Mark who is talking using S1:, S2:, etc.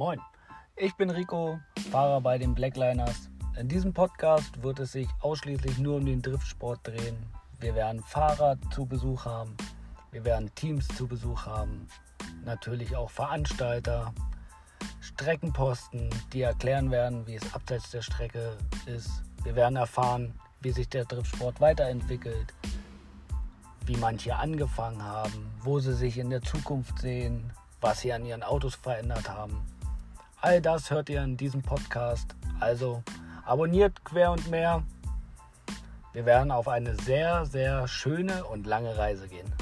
S1: Moin, ich bin Rico, Fahrer bei den Blackliners. In diesem Podcast wird es sich ausschließlich nur um den Driftsport drehen. Wir werden Fahrer zu Besuch haben, wir werden Teams zu Besuch haben, natürlich auch Veranstalter, Streckenposten, die erklären werden, wie es abseits der Strecke ist. Wir werden erfahren, wie sich der Driftsport weiterentwickelt, wie manche angefangen haben, wo sie sich in der Zukunft sehen, was sie an ihren Autos verändert haben. All das hört ihr in diesem Podcast. Also abonniert quer und mehr. Wir werden auf eine sehr, sehr schöne und lange Reise gehen.